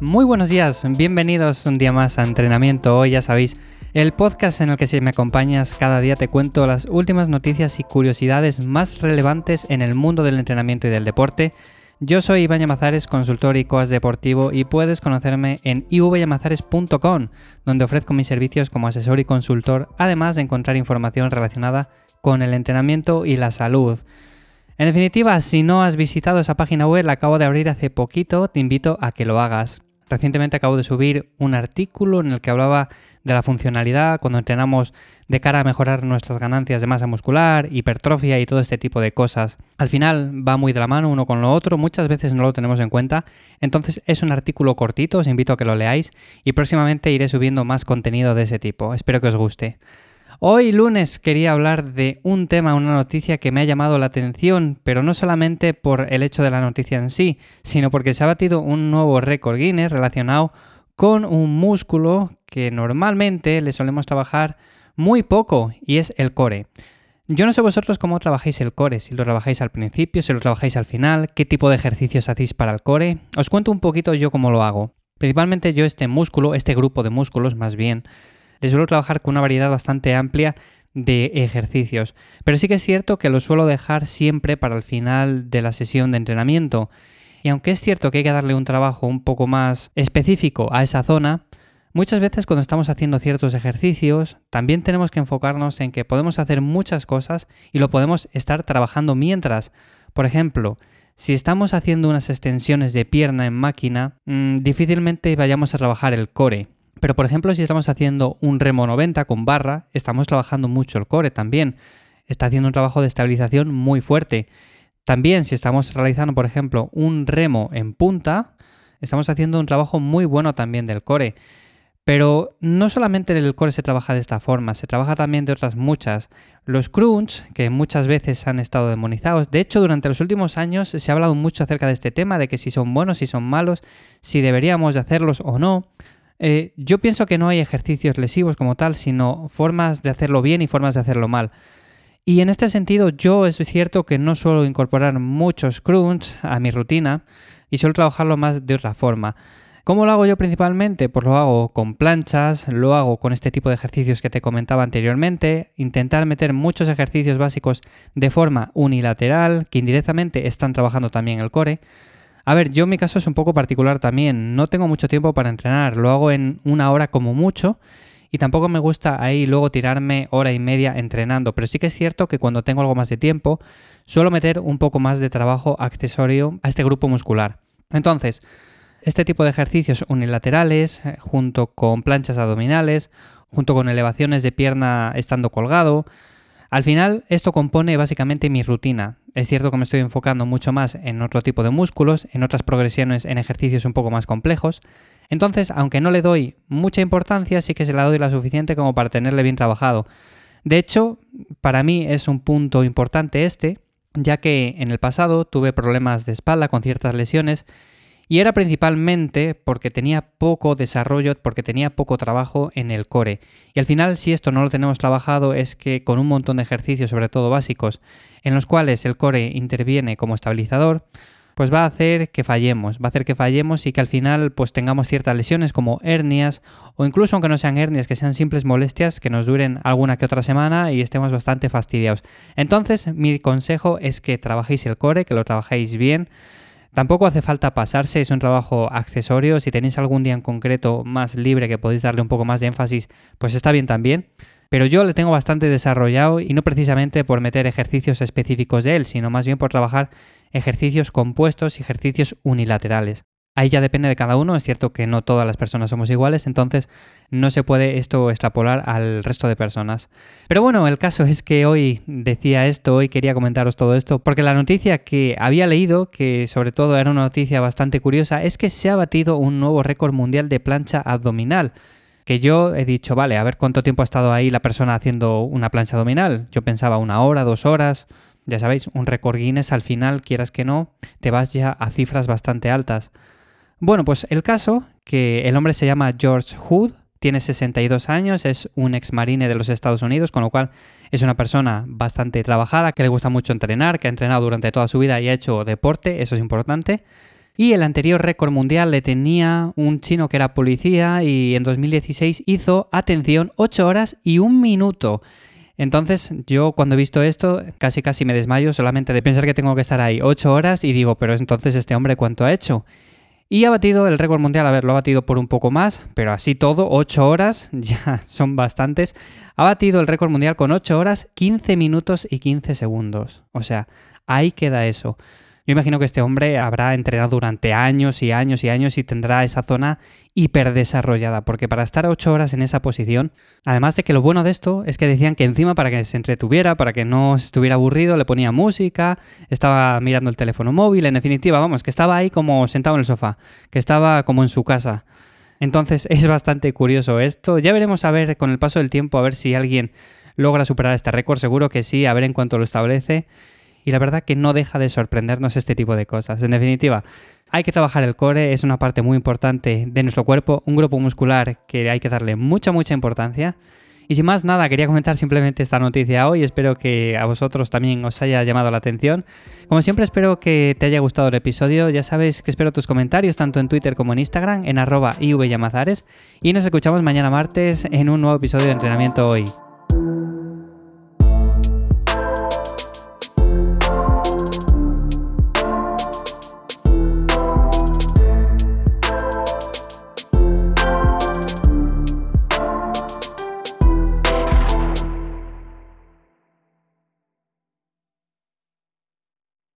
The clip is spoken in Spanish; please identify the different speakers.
Speaker 1: Muy buenos días, bienvenidos un día más a Entrenamiento. Hoy ya sabéis, el podcast en el que si me acompañas cada día te cuento las últimas noticias y curiosidades más relevantes en el mundo del entrenamiento y del deporte. Yo soy Iván Yamazares, consultor y coach deportivo y puedes conocerme en ivyamazares.com, donde ofrezco mis servicios como asesor y consultor, además de encontrar información relacionada con el entrenamiento y la salud. En definitiva, si no has visitado esa página web, la acabo de abrir hace poquito, te invito a que lo hagas. Recientemente acabo de subir un artículo en el que hablaba de la funcionalidad cuando entrenamos de cara a mejorar nuestras ganancias de masa muscular, hipertrofia y todo este tipo de cosas. Al final va muy de la mano uno con lo otro, muchas veces no lo tenemos en cuenta, entonces es un artículo cortito, os invito a que lo leáis y próximamente iré subiendo más contenido de ese tipo. Espero que os guste. Hoy lunes quería hablar de un tema, una noticia que me ha llamado la atención, pero no solamente por el hecho de la noticia en sí, sino porque se ha batido un nuevo récord Guinness relacionado con un músculo que normalmente le solemos trabajar muy poco y es el core. Yo no sé vosotros cómo trabajáis el core, si lo trabajáis al principio, si lo trabajáis al final, qué tipo de ejercicios hacéis para el core. Os cuento un poquito yo cómo lo hago. Principalmente yo este músculo, este grupo de músculos más bien, le suelo trabajar con una variedad bastante amplia de ejercicios. Pero sí que es cierto que lo suelo dejar siempre para el final de la sesión de entrenamiento. Y aunque es cierto que hay que darle un trabajo un poco más específico a esa zona, muchas veces cuando estamos haciendo ciertos ejercicios, también tenemos que enfocarnos en que podemos hacer muchas cosas y lo podemos estar trabajando mientras. Por ejemplo, si estamos haciendo unas extensiones de pierna en máquina, mmm, difícilmente vayamos a trabajar el core. Pero por ejemplo, si estamos haciendo un remo 90 con barra, estamos trabajando mucho el core también. Está haciendo un trabajo de estabilización muy fuerte. También si estamos realizando, por ejemplo, un remo en punta, estamos haciendo un trabajo muy bueno también del core. Pero no solamente el core se trabaja de esta forma, se trabaja también de otras muchas. Los crunch, que muchas veces han estado demonizados, de hecho durante los últimos años se ha hablado mucho acerca de este tema, de que si son buenos, si son malos, si deberíamos de hacerlos o no. Eh, yo pienso que no hay ejercicios lesivos como tal, sino formas de hacerlo bien y formas de hacerlo mal. Y en este sentido, yo es cierto que no suelo incorporar muchos crunch a mi rutina y suelo trabajarlo más de otra forma. ¿Cómo lo hago yo principalmente? Pues lo hago con planchas, lo hago con este tipo de ejercicios que te comentaba anteriormente, intentar meter muchos ejercicios básicos de forma unilateral, que indirectamente están trabajando también el core. A ver, yo en mi caso es un poco particular también. No tengo mucho tiempo para entrenar, lo hago en una hora como mucho. Y tampoco me gusta ahí luego tirarme hora y media entrenando. Pero sí que es cierto que cuando tengo algo más de tiempo, suelo meter un poco más de trabajo accesorio a este grupo muscular. Entonces, este tipo de ejercicios unilaterales, eh, junto con planchas abdominales, junto con elevaciones de pierna estando colgado, al final, esto compone básicamente mi rutina. Es cierto que me estoy enfocando mucho más en otro tipo de músculos, en otras progresiones, en ejercicios un poco más complejos. Entonces, aunque no le doy mucha importancia, sí que se la doy la suficiente como para tenerle bien trabajado. De hecho, para mí es un punto importante este, ya que en el pasado tuve problemas de espalda con ciertas lesiones y era principalmente porque tenía poco desarrollo, porque tenía poco trabajo en el core. Y al final, si esto no lo tenemos trabajado, es que con un montón de ejercicios, sobre todo básicos, en los cuales el core interviene como estabilizador, pues va a hacer que fallemos, va a hacer que fallemos y que al final pues tengamos ciertas lesiones como hernias o incluso aunque no sean hernias, que sean simples molestias que nos duren alguna que otra semana y estemos bastante fastidiados. Entonces, mi consejo es que trabajéis el core, que lo trabajéis bien, Tampoco hace falta pasarse, es un trabajo accesorio. Si tenéis algún día en concreto más libre que podéis darle un poco más de énfasis, pues está bien también. Pero yo le tengo bastante desarrollado y no precisamente por meter ejercicios específicos de él, sino más bien por trabajar ejercicios compuestos y ejercicios unilaterales. Ahí ya depende de cada uno, es cierto que no todas las personas somos iguales, entonces no se puede esto extrapolar al resto de personas. Pero bueno, el caso es que hoy decía esto, hoy quería comentaros todo esto, porque la noticia que había leído, que sobre todo era una noticia bastante curiosa, es que se ha batido un nuevo récord mundial de plancha abdominal. Que yo he dicho, vale, a ver cuánto tiempo ha estado ahí la persona haciendo una plancha abdominal. Yo pensaba una hora, dos horas. Ya sabéis, un récord Guinness al final, quieras que no, te vas ya a cifras bastante altas. Bueno, pues el caso, que el hombre se llama George Hood, tiene 62 años, es un ex marine de los Estados Unidos, con lo cual es una persona bastante trabajada, que le gusta mucho entrenar, que ha entrenado durante toda su vida y ha hecho deporte, eso es importante. Y el anterior récord mundial le tenía un chino que era policía y en 2016 hizo, atención, 8 horas y un minuto. Entonces yo cuando he visto esto casi casi me desmayo solamente de pensar que tengo que estar ahí 8 horas y digo, pero entonces este hombre cuánto ha hecho. Y ha batido el récord mundial, a ver, lo ha batido por un poco más, pero así todo, 8 horas, ya son bastantes. Ha batido el récord mundial con 8 horas, 15 minutos y 15 segundos. O sea, ahí queda eso. Yo imagino que este hombre habrá entrenado durante años y años y años y tendrá esa zona hiper desarrollada, porque para estar ocho horas en esa posición, además de que lo bueno de esto es que decían que encima para que se entretuviera, para que no estuviera aburrido, le ponía música, estaba mirando el teléfono móvil, en definitiva, vamos, que estaba ahí como sentado en el sofá, que estaba como en su casa. Entonces es bastante curioso esto. Ya veremos a ver con el paso del tiempo a ver si alguien logra superar este récord, seguro que sí, a ver en cuánto lo establece y la verdad que no deja de sorprendernos este tipo de cosas. En definitiva, hay que trabajar el core, es una parte muy importante de nuestro cuerpo, un grupo muscular que hay que darle mucha, mucha importancia. Y sin más nada, quería comentar simplemente esta noticia hoy, espero que a vosotros también os haya llamado la atención. Como siempre espero que te haya gustado el episodio, ya sabes que espero tus comentarios tanto en Twitter como en Instagram, en arroba ivyamazares, y nos escuchamos mañana martes en un nuevo episodio de Entrenamiento Hoy.